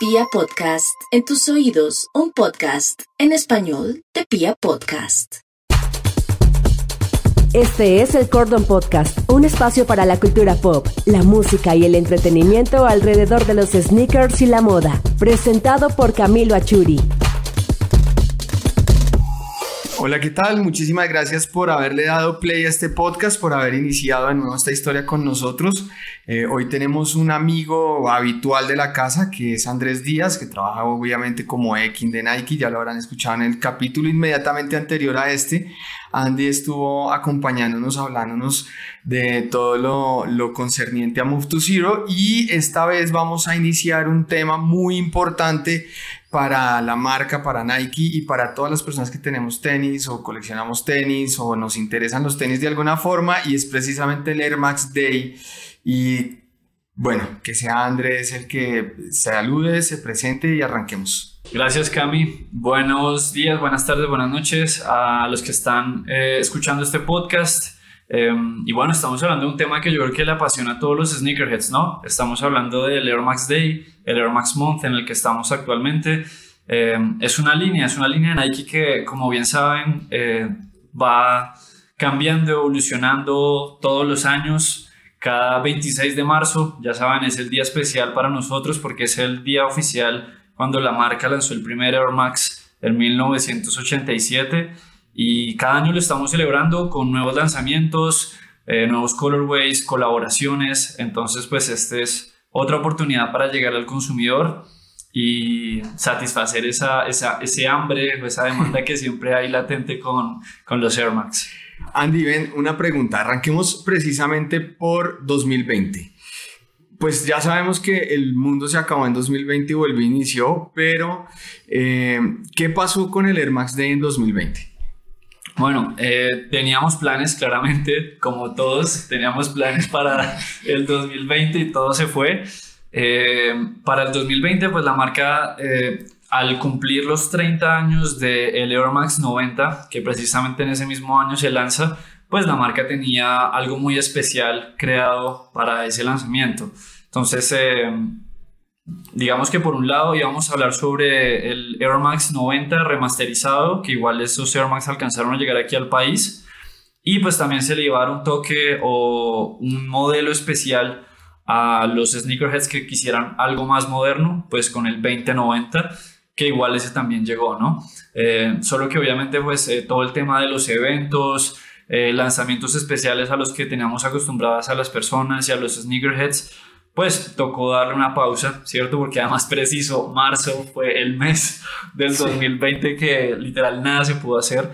Pia Podcast, en tus oídos, un podcast en español de Pia Podcast. Este es el Cordon Podcast, un espacio para la cultura pop, la música y el entretenimiento alrededor de los sneakers y la moda, presentado por Camilo Achuri. Hola, ¿qué tal? Muchísimas gracias por haberle dado play a este podcast, por haber iniciado de nuevo esta historia con nosotros. Eh, hoy tenemos un amigo habitual de la casa que es Andrés Díaz, que trabaja obviamente como Ekin de Nike, ya lo habrán escuchado en el capítulo inmediatamente anterior a este. Andy estuvo acompañándonos, hablándonos de todo lo, lo concerniente a Move to Zero y esta vez vamos a iniciar un tema muy importante para la marca, para Nike y para todas las personas que tenemos tenis o coleccionamos tenis o nos interesan los tenis de alguna forma y es precisamente el Air Max Day y bueno, que sea Andrés el que se salude, se presente y arranquemos. Gracias Cami, buenos días, buenas tardes, buenas noches a los que están eh, escuchando este podcast. Em, y bueno, estamos hablando de un tema que yo creo que le apasiona a todos los sneakerheads, ¿no? Estamos hablando del Air Max Day, el Air Max Month en el que estamos actualmente. Em, es una línea, es una línea de Nike que, como bien saben, eh, va cambiando, evolucionando todos los años. Cada 26 de marzo, ya saben, es el día especial para nosotros porque es el día oficial cuando la marca lanzó el primer Air Max en 1987 y cada año lo estamos celebrando con nuevos lanzamientos, eh, nuevos colorways, colaboraciones. Entonces, pues este es otra oportunidad para llegar al consumidor y satisfacer esa, esa, ese hambre o esa demanda que siempre hay latente con, con los Air Max. Andy, ven, una pregunta. Arranquemos precisamente por 2020. Pues ya sabemos que el mundo se acabó en 2020 y volvió inició, pero eh, ¿qué pasó con el Air Max Day en 2020? Bueno, eh, teníamos planes, claramente, como todos, teníamos planes para el 2020 y todo se fue. Eh, para el 2020, pues la marca, eh, al cumplir los 30 años de Air Max 90, que precisamente en ese mismo año se lanza, pues la marca tenía algo muy especial creado para ese lanzamiento. Entonces, digamos que por un lado íbamos a hablar sobre el Air Max 90 remasterizado, que igual esos Air Max alcanzaron a llegar aquí al país. Y pues también se le iba a dar un toque o un modelo especial a los sneakerheads que quisieran algo más moderno, pues con el 2090, que igual ese también llegó, ¿no? Eh, solo que obviamente pues eh, todo el tema de los eventos, eh, lanzamientos especiales a los que teníamos acostumbradas a las personas y a los sneakerheads, pues tocó darle una pausa, ¿cierto? Porque además preciso, marzo fue el mes del 2020 que literal nada se pudo hacer.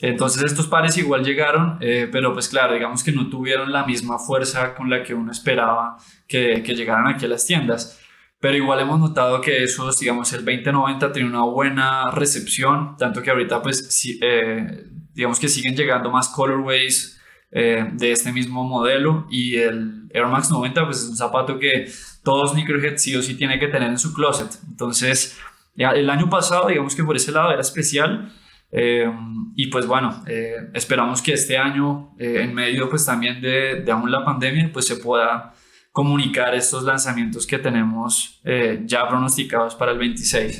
Entonces estos pares igual llegaron, eh, pero pues claro, digamos que no tuvieron la misma fuerza con la que uno esperaba que, que llegaran aquí a las tiendas. Pero igual hemos notado que esos, digamos, el 2090 tiene una buena recepción, tanto que ahorita pues sí, eh, digamos que siguen llegando más colorways, eh, de este mismo modelo y el Air Max 90 pues es un zapato que todo sneakerhead sí o sí tiene que tener en su closet. Entonces, el año pasado digamos que por ese lado era especial eh, y pues bueno, eh, esperamos que este año en medio pues también de, de, aún la pandemia pues se pueda comunicar estos lanzamientos que tenemos ya pronosticados para el 26.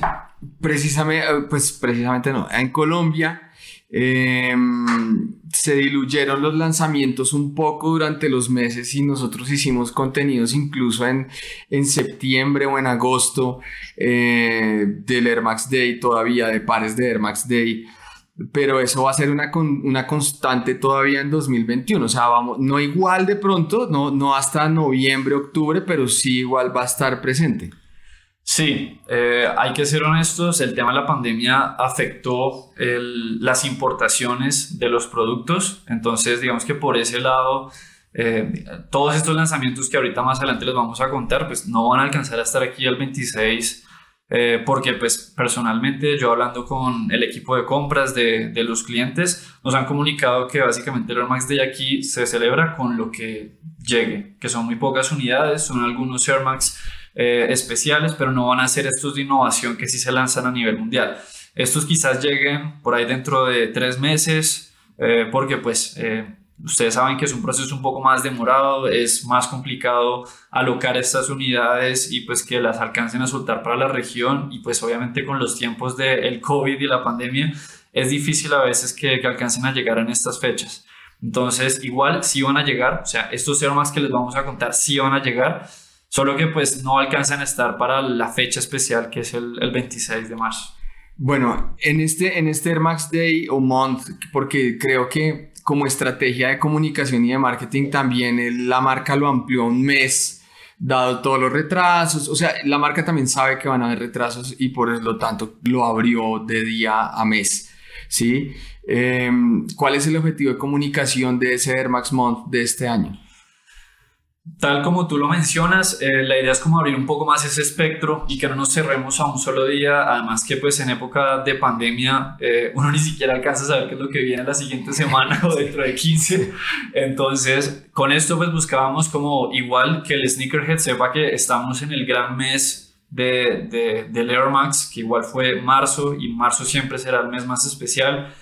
Precisamente, pues precisamente no, en Colombia Em, se diluyeron los lanzamientos un poco durante los meses y nosotros hicimos contenidos incluso en, en septiembre o en agosto eh, del Air Max Day, todavía de pares de Air Max Day. Pero eso va a ser una, una constante todavía en 2021. O sea, vamos, no igual de pronto, no, no hasta noviembre, octubre, pero sí igual va a estar presente. Sí, eh, hay que ser honestos, el tema de la pandemia afectó las importaciones de los productos, entonces digamos que por ese lado, eh, todos estos lanzamientos que ahorita más adelante les vamos a contar, pues no van a alcanzar a estar aquí el 26, eh, porque pues personalmente yo hablando con el equipo de compras de, los clientes, nos han comunicado que básicamente el Air Max de aquí se celebra con lo que llegue, que son muy pocas unidades, son algunos Air Max eh, especiales, pero no van a ser estos de innovación que sí se lanzan a nivel mundial. Estos quizás lleguen por ahí dentro de tres meses, eh, porque pues eh, Ustedes saben que es un proceso un poco más demorado, es más complicado alocar estas unidades y pues que las alcancen a soltar para la región y pues obviamente con los tiempos del COVID y la pandemia es difícil a veces que, que, alcancen a llegar en estas fechas. Entonces igual sí van a llegar, o sea, estos más que les vamos a contar sí van a llegar, solo que pues no alcanzan a estar para la fecha especial que es el, el 26 de marzo. Bueno, en este, en este Air Max Day o Month, porque creo que como estrategia de comunicación y de marketing también la marca lo amplió un mes, dado todos los retrasos. O sea, la marca también sabe que van a haber retrasos y por lo tanto lo abrió de día a mes. ¿sí? Em, ¿Cuál es el objetivo de comunicación de ese Air Max Month de este año? Tal como tú lo mencionas, eh, la idea es como abrir un poco más ese espectro y que no nos cerremos a un solo día, además que pues en época de pandemia eh, uno ni siquiera alcanza a saber qué es lo que viene la siguiente semana o dentro de 15, entonces con esto pues buscábamos como igual que el sneakerhead sepa que estamos en el gran mes de, de, del Air Max, que igual fue marzo y marzo siempre será el mes más especial.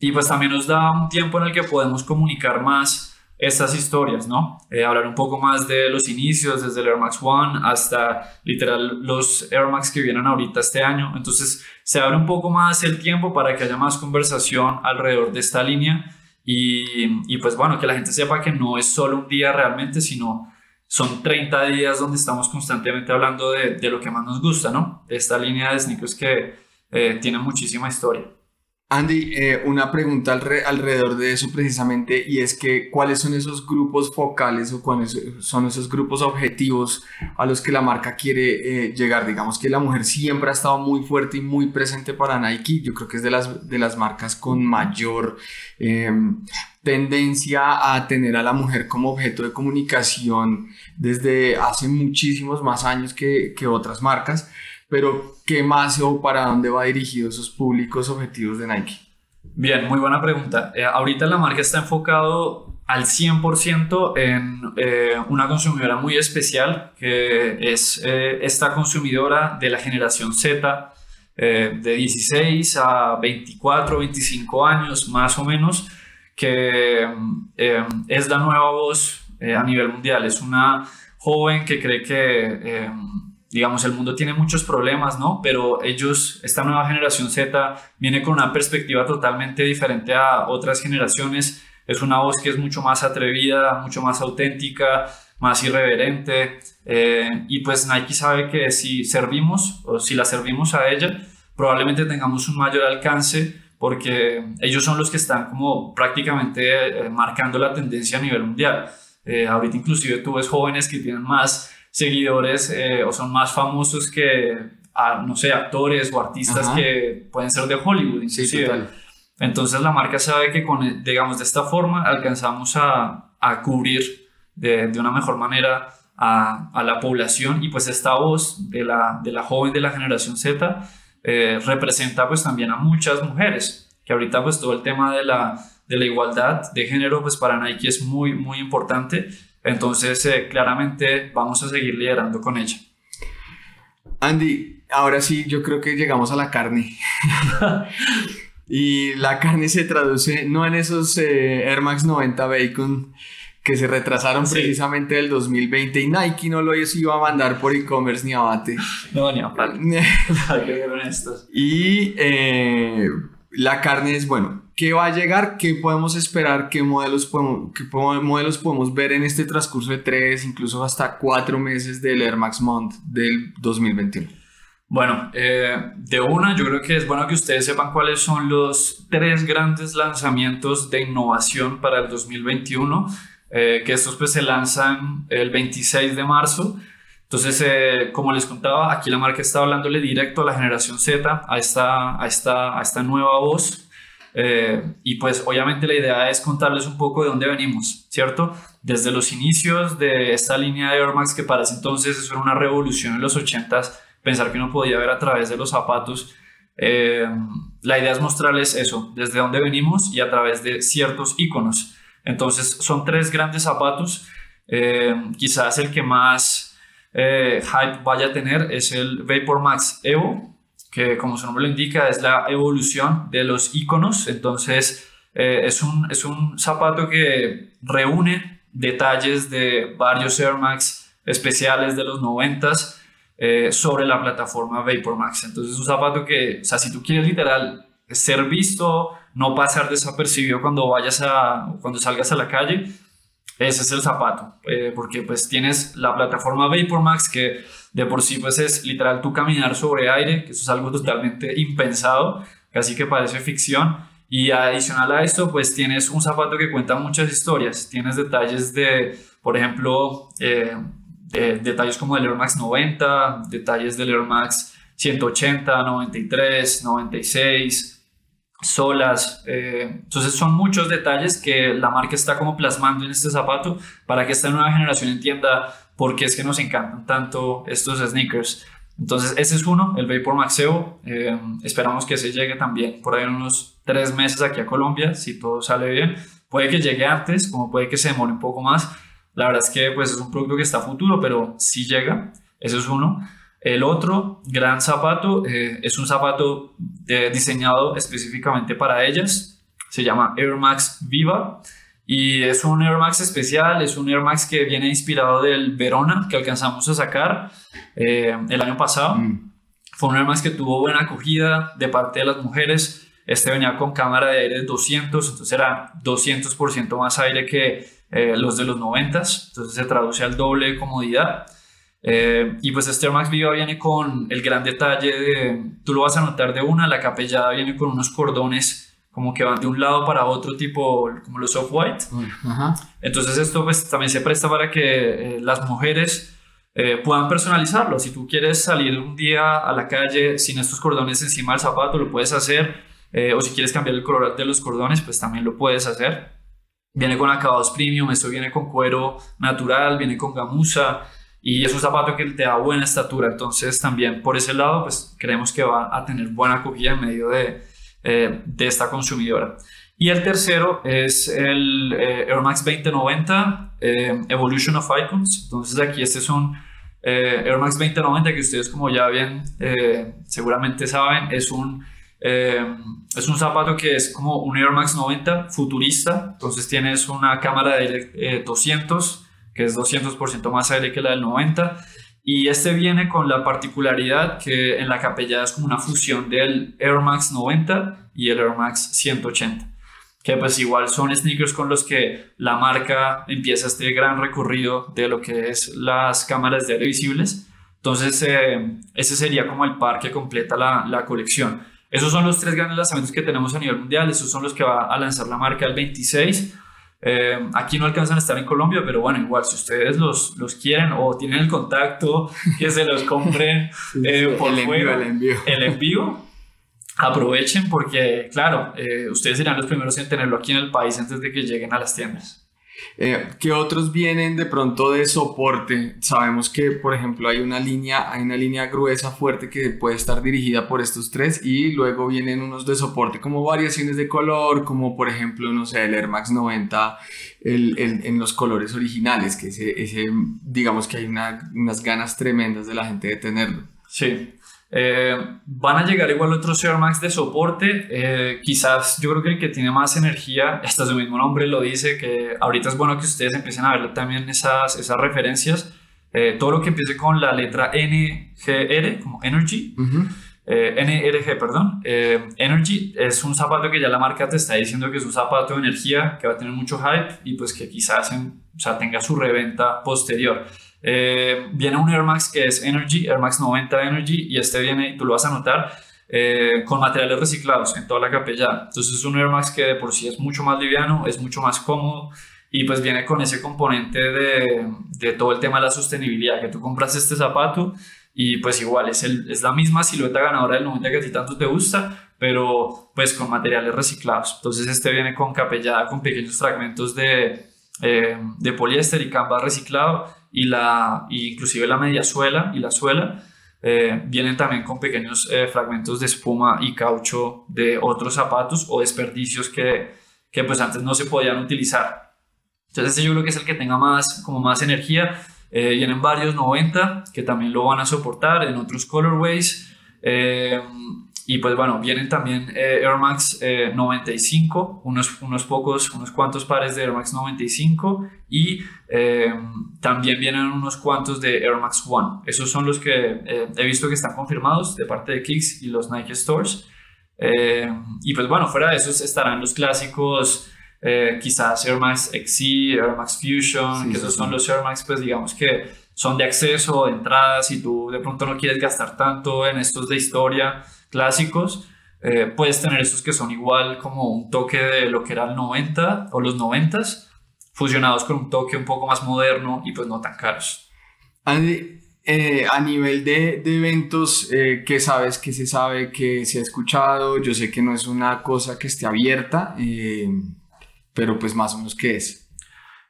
Y pues también nos da un tiempo en el que podemos comunicar más estas historias, ¿no? Eh, hablar un poco más de los inicios, desde el Air Max One hasta literal los Air Max que vienen ahorita este año. Entonces se abre un poco más el tiempo para que haya más conversación alrededor de esta línea y, y pues bueno, que la gente sepa que no es solo un día realmente, sino son 30 días donde estamos constantemente hablando de, de lo que más nos gusta, ¿no? De esta línea de sneakers que eh, tiene muchísima historia. Andy, eh, una pregunta alrededor de eso precisamente y es que cuáles son esos grupos focales o cuáles son esos grupos objetivos a los que la marca quiere eh, llegar. Digamos que la mujer siempre ha estado muy fuerte y muy presente para Nike. Yo creo que es de las, de las marcas con mayor em, tendencia a tener a la mujer como objeto de comunicación desde hace muchísimos más años que, que otras marcas pero ¿qué más o para dónde va dirigido esos públicos objetivos de Nike? Bien, muy buena pregunta. Eh, ahorita la marca está enfocado al 100% en eh, una consumidora muy especial, que es eh, esta consumidora de la generación Z, de 16 a 24, 25 años más o menos, que es la nueva voz a nivel mundial. Es una joven que cree que digamos, el mundo tiene muchos problemas, ¿no? Pero ellos, esta nueva generación Z, viene con una perspectiva totalmente diferente a otras generaciones. Es una voz que es mucho más atrevida, mucho más auténtica, más irreverente. Eh, y pues Nike sabe que si servimos o si la servimos a ella, probablemente tengamos un mayor alcance porque ellos son los que están como prácticamente eh, marcando la tendencia a nivel mundial. Eh, ahorita inclusive tú ves jóvenes que tienen más seguidores eh, o son más famosos que, no sé, actores o artistas que pueden ser de Hollywood, inclusive. Entonces la marca sabe que con, digamos, de esta forma alcanzamos a, a cubrir de, de, una mejor manera a, a, la población y pues esta voz de la, de la joven de la generación Z eh, representa pues también a muchas mujeres, que ahorita pues todo el tema de la, de la igualdad de género pues para Nike es muy, muy importante entonces, eh, claramente vamos a seguir liderando con ella. Andy, ahora sí, yo creo que llegamos a la carne. y la carne se traduce no en esos eh, Air Max 90 Bacon que se retrasaron precisamente del 2020 y Nike no lo iba a mandar por e-commerce ni a bate. No, ni a bate. y eh, la carne es, bueno, ¿qué va a llegar? ¿Qué podemos esperar? ¿Qué modelos podemos, modelos podemos ver en este transcurso de tres, incluso hasta cuatro meses del Air Max Month del 2021? Bueno, eh, de una, yo creo que es bueno que ustedes sepan cuáles son los tres grandes lanzamientos de innovación para el 2021, eh, que estos pues se lanzan el 26 de marzo. Entonces, eh, como les contaba, aquí la marca está hablándole directo a la generación Z, a esta, a esta, a esta nueva voz. Eh, y pues obviamente la idea es contarles un poco de dónde venimos, ¿cierto? Desde los inicios de esta línea de Air Max, que para ese entonces eso era una revolución en los 80s, pensar que uno podía ver a través de los zapatos. Eh, la idea es mostrarles eso, desde dónde venimos y a través de ciertos iconos. Entonces son tres grandes zapatos, quizás el que más eh, hype vaya a tener es el Vapor Max Evo, que como su nombre lo indica es la evolución de los iconos. Entonces es, un, es un zapato que reúne detalles de varios Air Max especiales de los 90s sobre la plataforma Vapor Max. Entonces es un zapato que, o sea, si tú quieres literal ser visto, no pasar desapercibido cuando vayas a, cuando salgas a la calle, ese es el zapato, eh, porque pues tienes la plataforma VaporMax que de por sí pues es literal tu caminar sobre aire, que eso es algo totalmente impensado, casi que parece ficción. Y adicional a esto, pues tienes un zapato que cuenta muchas historias. Tienes detalles de, por ejemplo, eh, detalles como el Air Max 90, detalles del Air Max 180, 93, 96, solas. Eh, entonces son muchos detalles que la marca está como plasmando en este zapato para que esta nueva generación entienda por qué es que nos encantan tanto estos sneakers. Entonces ese es uno, el Vapor Maxeo. Eh, esperamos que se llegue también por ahí en unos tres meses aquí a Colombia, si todo sale bien. Puede que llegue antes, como puede que se demore un poco más. La verdad es que pues es un producto que está futuro, pero si llega. Ese es uno. El otro gran zapato eh, es un zapato eh, diseñado específicamente para ellas. Se llama Air Max Viva y es un Air Max especial. Es un Air Max que viene inspirado del Verona que alcanzamos a sacar eh, el año pasado. Mm. Fue un Air Max que tuvo buena acogida de parte de las mujeres. Este venía con cámara de aire de 200, entonces era 200% más aire que los de los 90, entonces se traduce al doble de comodidad. Eh, y pues este Max Viva viene con el gran detalle de, tú lo vas a notar de una, la capellada viene con unos cordones como que van de un lado para otro, tipo como los off-white. Entonces esto pues también se presta para que eh, las mujeres eh, puedan personalizarlo. Si tú quieres salir un día a la calle sin estos cordones encima del zapato, lo puedes hacer. o si quieres cambiar el color de los cordones, pues también lo puedes hacer. Viene con acabados premium, esto viene con cuero natural, viene con gamuza y es un zapato que te da buena estatura, entonces también por ese lado pues creemos que va a tener buena acogida en medio de, eh, de esta consumidora. Y el tercero es el eh, Air Max 2090 eh, Evolution of Icons, entonces aquí este es un Air Max 2090 que ustedes como ya bien seguramente saben es un es un zapato que es como un Air Max 90 futurista, entonces tienes una cámara de 200 que es 200% más aire que la del 90. Y este viene con la particularidad que en la capellada es como una fusión del Air Max 90 y el Air Max 180. Que pues igual son sneakers con los que la marca empieza este gran recorrido de lo que es las cámaras de aire visibles. Entonces eh, ese sería como el par que completa la, la colección. Esos son los tres grandes lanzamientos que tenemos a nivel mundial. Esos son los que va a lanzar la marca el 26. Eh, aquí no alcanzan a estar en Colombia, pero bueno, igual si ustedes los, los quieren o tienen el contacto, que se los compren eh, por el fuera, el envío. El envío, aprovechen porque, claro, eh, ustedes serán los primeros en tenerlo aquí en el país antes de que lleguen a las tiendas. Eh, ¿Qué otros vienen de pronto de soporte? Sabemos que, por ejemplo, hay una línea, hay una línea gruesa fuerte que puede estar dirigida por estos tres y luego vienen unos de soporte como variaciones de color, como por ejemplo, no sé, el Air Max 90 el, en los colores originales, que ese, ese digamos que hay unas ganas tremendas de la gente de tenerlo. Sí. Eh, van a llegar igual otros Air Max de soporte. Eh, quizás yo creo que el que tiene más energía, hasta su mismo nombre lo dice, que ahorita es bueno que ustedes empiecen a ver también esas, esas referencias. Eh, todo lo que empiece con la letra NGR, como Energy, NRG, perdón, Energy es un zapato que ya la marca te está diciendo que es un zapato de energía, que va a tener mucho hype y pues que quizás o sea, tenga su reventa posterior. Eh, viene un Air Max que es Energy, Air Max 90 Energy, y este viene, tú lo vas a notar, eh, con materiales reciclados en toda la capella. Entonces es un Air Max que de por sí es mucho más liviano, es mucho más cómodo y pues viene con ese componente de, todo el tema de la sostenibilidad, que tú compras este zapato y pues igual es la misma silueta ganadora del 90 que a ti tanto te gusta, pero pues con materiales reciclados. Entonces este viene con capellada, con pequeños fragmentos de, eh, de poliéster y canvas reciclado y la, inclusive la media suela y la suela eh, vienen también con pequeños eh, fragmentos de espuma y caucho de otros zapatos o desperdicios que, que pues antes no se podían utilizar. Entonces este yo creo que es el que tenga más, como más energía. Eh, vienen varios 90 que también lo van a soportar en otros colorways. Y pues bueno, vienen también eh, Air Max 95, unos, unos pocos, unos cuantos pares de Air Max 95 y también vienen unos cuantos de Air Max One. Esos son los que he visto que están confirmados de parte de Kicks y los Nike Stores. y pues bueno, fuera de esos estarán los clásicos eh, quizás Air Max XC, Air Max Fusion, que esos son los Air Max, pues digamos que son de acceso, de entrada, si tú de pronto no quieres gastar tanto en estos de historia clásicos, eh, puedes tener estos que son igual como un toque de lo que era el 90 o los 90 fusionados con un toque un poco más moderno y pues no tan caros. Andy, eh, a nivel de, eventos, ¿qué sabes, qué se sabe, qué se ha escuchado? Yo sé que no es una cosa que esté abierta, pero pues más o menos qué es.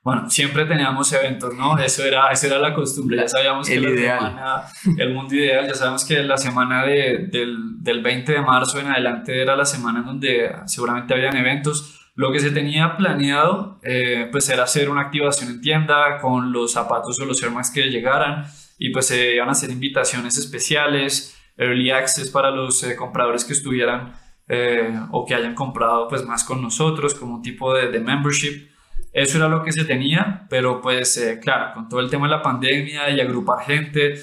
Bueno, siempre teníamos eventos, ¿no? Eso era, eso era la costumbre, ya sabíamos que la semana, el mundo ideal, ya sabemos que la semana de, del, del 20 de marzo en adelante era la semana en donde seguramente habían eventos. Lo que se tenía planeado, eh, pues era hacer una activación en tienda con los zapatos o los Air que llegaran y pues se iban a hacer invitaciones especiales, early access para los eh, compradores que estuvieran eh, o que hayan comprado pues más con nosotros como un tipo de, de membership. Eso era lo que se tenía, pero pues eh, claro, con todo el tema de la pandemia y agrupar gente,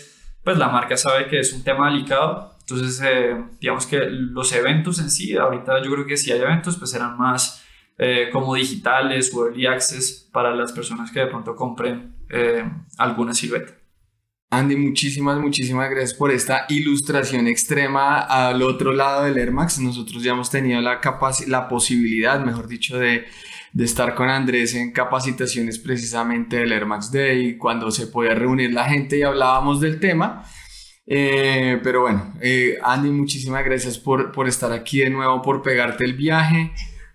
pues la marca sabe que es un tema delicado. Entonces, eh, digamos que los eventos en sí, ahorita yo creo que si hay eventos, pues serán más como digitales o early access para las personas que de pronto compren alguna silueta. Andy, muchísimas, muchísimas gracias por esta ilustración extrema al otro lado del Air Max. Nosotros ya hemos tenido la, la posibilidad, mejor dicho, de, de, estar con Andrés en capacitaciones precisamente del Air Max Day, cuando se podía reunir la gente y hablábamos del tema. Eh, pero bueno, eh, Andy, muchísimas gracias por, por estar aquí de nuevo, por pegarte el viaje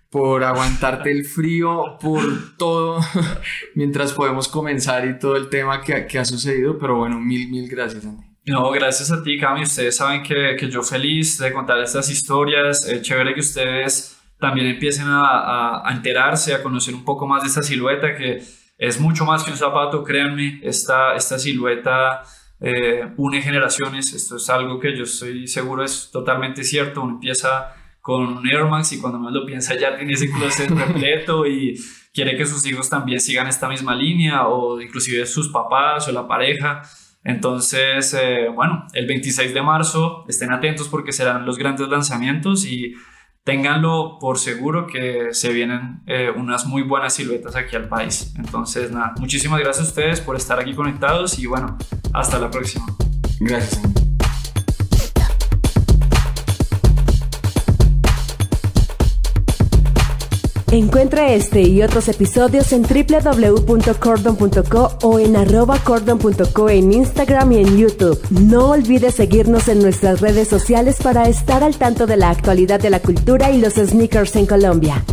por aguantarte el frío, por todo, mientras podemos comenzar y todo el tema que, que, ha sucedido. Pero bueno, mil, mil gracias, Andy. No, gracias a ti, Cami. Ustedes saben que, que yo feliz de contar estas historias. Es chévere que ustedes también empiecen a, a, enterarse, a conocer un poco más de esta silueta, que es mucho más que un zapato, créanme. Esta, esta silueta eh, une generaciones. Esto es algo que yo estoy seguro es totalmente cierto. Uno empieza con un Air Max y cuando más lo piensa ya tiene ese closet repleto y quiere que sus hijos también sigan esta misma línea o inclusive sus papás o la pareja. Entonces, eh, bueno, el 26 de marzo estén atentos porque serán los grandes lanzamientos y ténganlo por seguro que se vienen eh, unas muy buenas siluetas aquí al país. Entonces, nada, muchísimas gracias a ustedes por estar aquí conectados y bueno, hasta la próxima. Gracias. Encuentra este y otros episodios en www.cordon.co o en arroba cordon.co en Instagram y en YouTube. No olvides seguirnos en nuestras redes sociales para estar al tanto de la actualidad de la cultura y los sneakers en Colombia.